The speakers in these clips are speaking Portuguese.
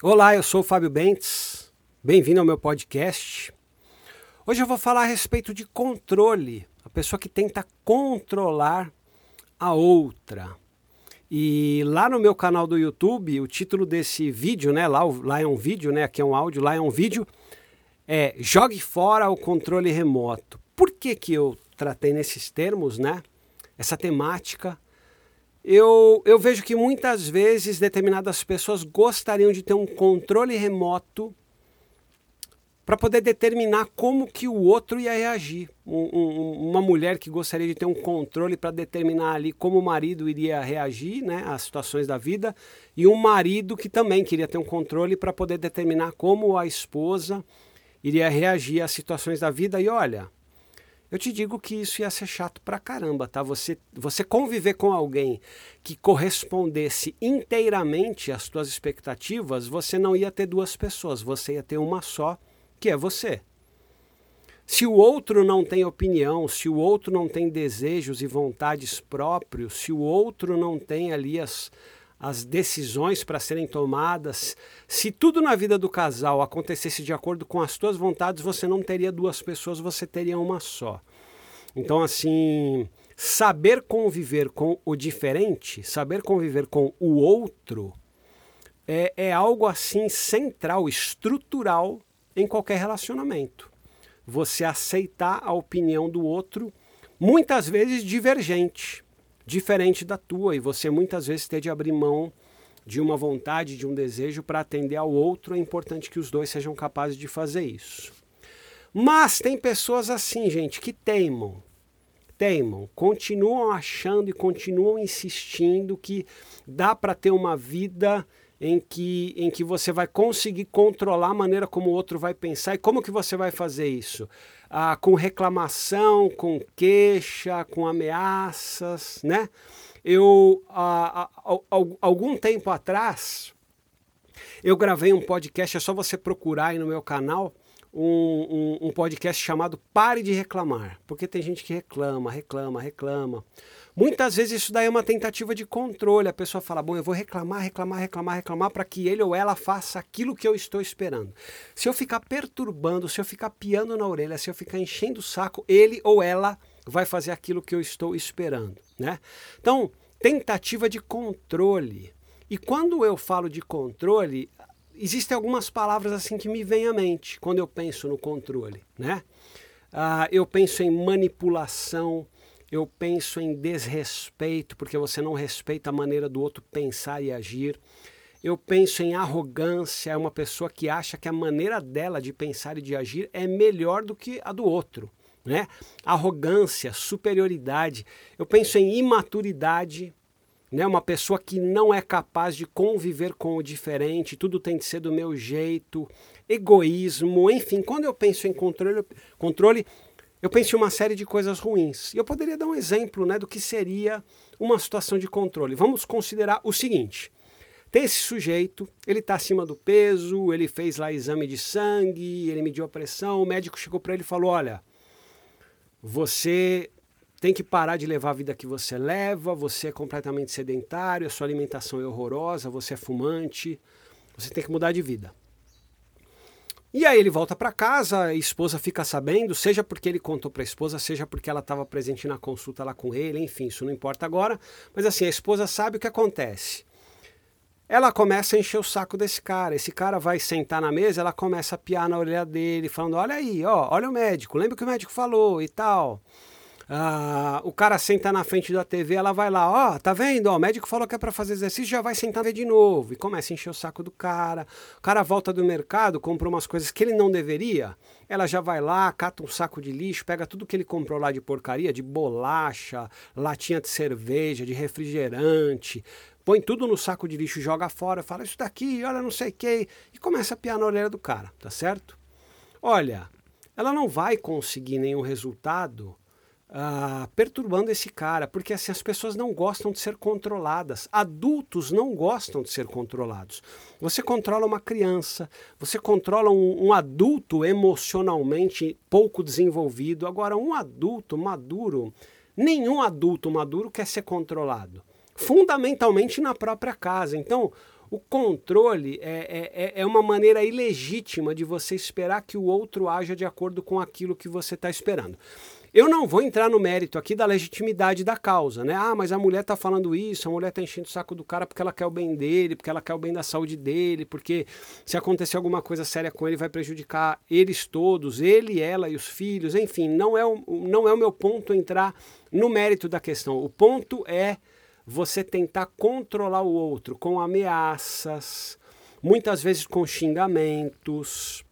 Olá, eu sou o Fábio Bentes. Bem-vindo ao meu podcast. Hoje eu vou falar a respeito de controle, a pessoa que tenta controlar a outra. E lá no meu canal do YouTube, o título desse vídeo, né, lá, lá é um vídeo, né, aqui é um áudio, lá é um vídeo, é Jogue fora o controle remoto. Por que que eu tratei nesses termos, né? Essa temática eu, eu vejo que muitas vezes determinadas pessoas gostariam de ter um controle remoto para poder determinar como que o outro ia reagir. Um, um, uma mulher que gostaria de ter um controle para determinar ali como o marido iria reagir né, às situações da vida, e um marido que também queria ter um controle para poder determinar como a esposa iria reagir às situações da vida. E olha, eu te digo que isso ia ser chato pra caramba, tá? Você, você conviver com alguém que correspondesse inteiramente às suas expectativas, você não ia ter duas pessoas, você ia ter uma só, que é você. Se o outro não tem opinião, se o outro não tem desejos e vontades próprios, se o outro não tem ali as, as decisões para serem tomadas. Se tudo na vida do casal acontecesse de acordo com as tuas vontades, você não teria duas pessoas, você teria uma só. Então, assim, saber conviver com o diferente, saber conviver com o outro, é, é algo assim central, estrutural em qualquer relacionamento. Você aceitar a opinião do outro, muitas vezes divergente diferente da tua e você muitas vezes ter de abrir mão de uma vontade, de um desejo para atender ao outro, é importante que os dois sejam capazes de fazer isso. Mas tem pessoas assim, gente, que teimam. Teimam, continuam achando e continuam insistindo que dá para ter uma vida em que, em que você vai conseguir controlar a maneira como o outro vai pensar. E como que você vai fazer isso? Ah, com reclamação, com queixa, com ameaças, né? Eu, ah, ah, algum tempo atrás, eu gravei um podcast, é só você procurar aí no meu canal, um, um, um, podcast chamado Pare de Reclamar, porque tem gente que reclama, reclama, reclama. Muitas vezes isso daí é uma tentativa de controle. A pessoa fala: Bom, eu vou reclamar, reclamar, reclamar, reclamar para que ele ou ela faça aquilo que eu estou esperando. Se eu ficar perturbando, se eu ficar piando na orelha, se eu ficar enchendo o saco, ele ou ela vai fazer aquilo que eu estou esperando. Né? Então, tentativa de controle. E quando eu falo de controle, existem algumas palavras assim que me vêm à mente quando eu penso no controle, né? Ah, eu penso em manipulação, eu penso em desrespeito, porque você não respeita a maneira do outro pensar e agir. Eu penso em arrogância, é uma pessoa que acha que a maneira dela de pensar e de agir é melhor do que a do outro. Né? Arrogância, superioridade. Eu penso em imaturidade, né? Uma pessoa que não é capaz de conviver com o diferente, tudo tem de ser do meu jeito, egoísmo, enfim. Quando eu penso em controle, controle eu penso em uma série de coisas ruins. E eu poderia dar um exemplo né, do que seria uma situação de controle. Vamos considerar o seguinte: tem esse sujeito, ele está acima do peso, ele fez lá exame de sangue, ele mediu a pressão, o médico chegou para ele e falou: Olha, você tem que parar de levar a vida que você leva, você é completamente sedentário, a sua alimentação é horrorosa, você é fumante, você tem que mudar de vida. E aí ele volta para casa, a esposa fica sabendo, seja porque ele contou para a esposa, seja porque ela estava presente na consulta lá com ele, enfim, isso não importa agora, mas assim, a esposa sabe o que acontece. Ela começa a encher o saco desse cara. Esse cara vai sentar na mesa, ela começa a piar na orelha dele, falando: Olha aí, ó, olha o médico, lembra o que o médico falou e tal. Ah, o cara senta na frente da TV, ela vai lá, ó, oh, tá vendo? Ó, o médico falou que é para fazer exercício, já vai sentar de novo. E começa a encher o saco do cara. O cara volta do mercado, compra umas coisas que ele não deveria. Ela já vai lá, cata um saco de lixo, pega tudo que ele comprou lá de porcaria, de bolacha, latinha de cerveja, de refrigerante, põe tudo no saco de lixo, joga fora, fala isso daqui, olha não sei o que, e começa a piar na orelha do cara, tá certo? Olha, ela não vai conseguir nenhum resultado ah, perturbando esse cara, porque assim as pessoas não gostam de ser controladas. Adultos não gostam de ser controlados. Você controla uma criança, você controla um, um adulto emocionalmente pouco desenvolvido. Agora, um adulto maduro, nenhum adulto maduro quer ser controlado. Fundamentalmente na própria casa. Então, O controle é, é, é uma maneira ilegítima de você esperar que o outro haja de acordo com aquilo que você está esperando. Eu não vou entrar no mérito aqui da legitimidade da causa, né? Ah, mas a mulher está falando isso, a mulher está enchendo o saco do cara porque ela quer o bem dele, porque ela quer o bem da saúde dele, porque se acontecer alguma coisa séria com ele vai prejudicar eles todos, ele, ela e os filhos, enfim, não é o, não é o meu ponto entrar no mérito da questão. O ponto é você tentar controlar o outro com ameaças, muitas vezes com xingamentos,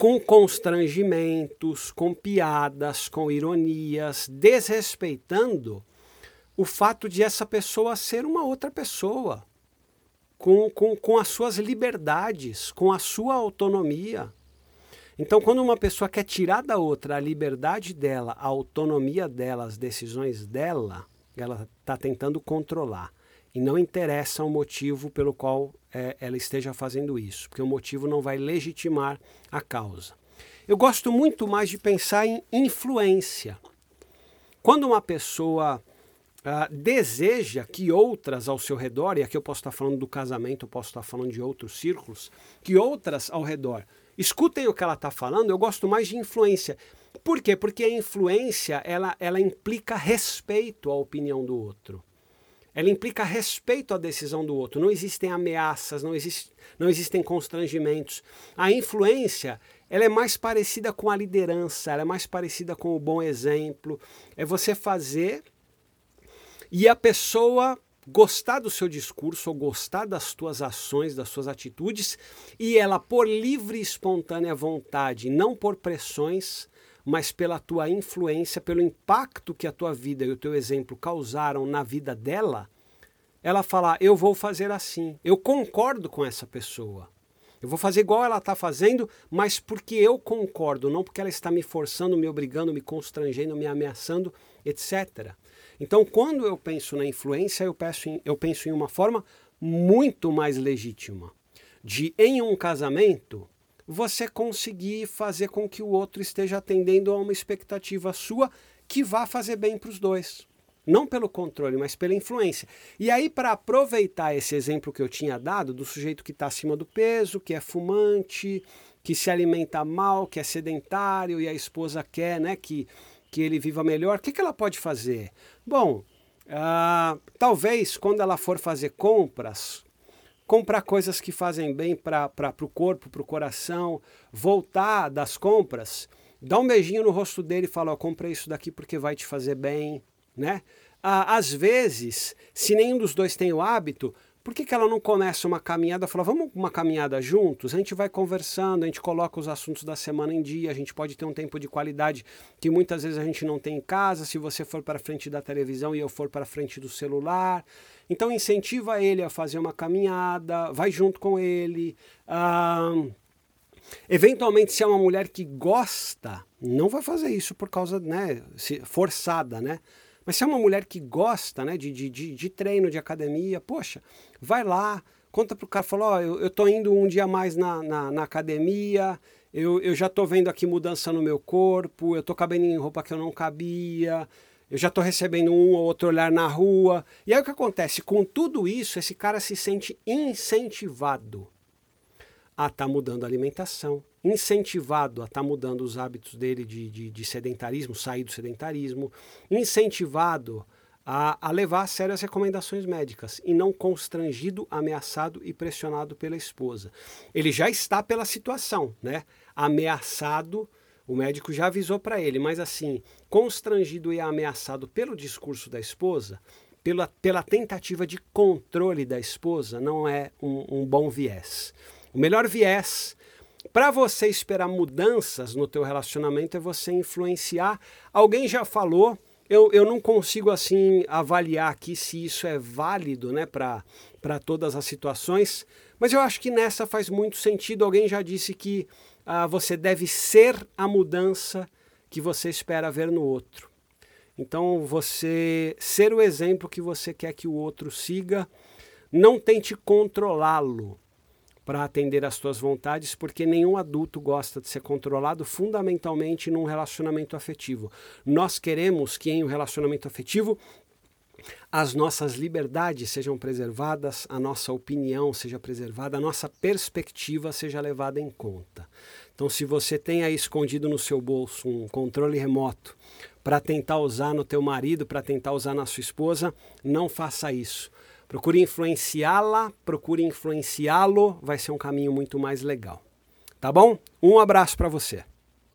com constrangimentos, com piadas, com ironias, desrespeitando o fato de essa pessoa ser uma outra pessoa, com, com, com as suas liberdades, com a sua autonomia. Então, quando uma pessoa quer tirar da outra a liberdade dela, a autonomia dela, as decisões dela, ela está tentando controlar. E não interessa o motivo pelo qual é, ela esteja fazendo isso, porque o motivo não vai legitimar a causa. Eu gosto muito mais de pensar em influência. Quando uma pessoa ah, deseja que outras ao seu redor, e aqui eu posso estar falando do casamento, eu posso estar falando de outros círculos, que outras ao redor escutem o que ela está falando, eu gosto mais de influência. Por quê? Porque a influência ela, ela implica respeito à opinião do outro ela implica respeito à decisão do outro. Não existem ameaças, não, existe, não existem constrangimentos. A influência ela é mais parecida com a liderança, ela é mais parecida com o bom exemplo. É você fazer e a pessoa gostar do seu discurso ou gostar das tuas ações, das suas atitudes, e ela, por livre e espontânea vontade, não por pressões, mas pela tua influência, pelo impacto que a tua vida e o teu exemplo causaram na vida dela, ela falar: Eu vou fazer assim, eu concordo com essa pessoa. Eu vou fazer igual ela está fazendo, mas porque eu concordo, não porque ela está me forçando, me obrigando, me constrangendo, me ameaçando, etc. Então, quando eu penso na influência, eu penso em, eu penso em uma forma muito mais legítima. De, em um casamento, você conseguir fazer com que o outro esteja atendendo a uma expectativa sua que vá fazer bem para os dois. Não pelo controle, mas pela influência. E aí, para aproveitar esse exemplo que eu tinha dado, do sujeito que está acima do peso, que é fumante, que se alimenta mal, que é sedentário, e a esposa quer né, que, que ele viva melhor, o que, que ela pode fazer? Bom, uh, talvez quando ela for fazer compras, comprar coisas que fazem bem para o corpo, para o coração, voltar das compras, dá um beijinho no rosto dele e fala: oh, compra isso daqui porque vai te fazer bem, né? Às vezes, se nenhum dos dois tem o hábito, por que, que ela não começa uma caminhada? Fala, vamos uma caminhada juntos? A gente vai conversando, a gente coloca os assuntos da semana em dia, a gente pode ter um tempo de qualidade que muitas vezes a gente não tem em casa, se você for para frente da televisão e eu for para frente do celular. Então incentiva ele a fazer uma caminhada, vai junto com ele. Eventualmente, se é uma mulher que gosta, não vai fazer isso por causa, né, forçada, né? Mas se é uma mulher que gosta, né, de, de, de, treino, de academia, poxa, vai lá, conta pro cara, fala, ó, oh, eu, eu tô indo um dia mais na, na, na academia, eu, eu já tô vendo aqui mudança no meu corpo, eu tô cabendo em roupa que eu não cabia, eu já estou recebendo um ou outro olhar na rua. E aí o que acontece? Com tudo isso, esse cara se sente incentivado a estar tá mudando a alimentação, incentivado a estar tá mudando os hábitos dele de, de, de, sedentarismo, sair do sedentarismo, incentivado a, a levar a sério as recomendações médicas e não constrangido, ameaçado e pressionado pela esposa. Ele já está pela situação, né? Ameaçado o médico já avisou para ele, mas assim, constrangido e ameaçado pelo discurso da esposa, pela, pela tentativa de controle da esposa, não é um, um bom viés. O melhor viés para você esperar mudanças no teu relacionamento é você influenciar. Alguém já falou, eu, eu não consigo assim avaliar aqui se isso é válido né, para todas as situações, mas eu acho que nessa faz muito sentido. Alguém já disse que ah, você deve ser a mudança que você espera ver no outro. Então, você ser o exemplo que você quer que o outro siga, não tente controlá-lo para atender às suas vontades, porque nenhum adulto gosta de ser controlado fundamentalmente num relacionamento afetivo. Nós queremos que em um relacionamento afetivo as nossas liberdades sejam preservadas, a nossa opinião seja preservada, a nossa perspectiva seja levada em conta. Então, se você tem aí escondido no seu bolso um controle remoto para tentar usar no teu marido, para tentar usar na sua esposa, não faça isso. Procure influenciá-la, procure influenciá-lo, vai ser um caminho muito mais legal. Tá bom? Um abraço para você.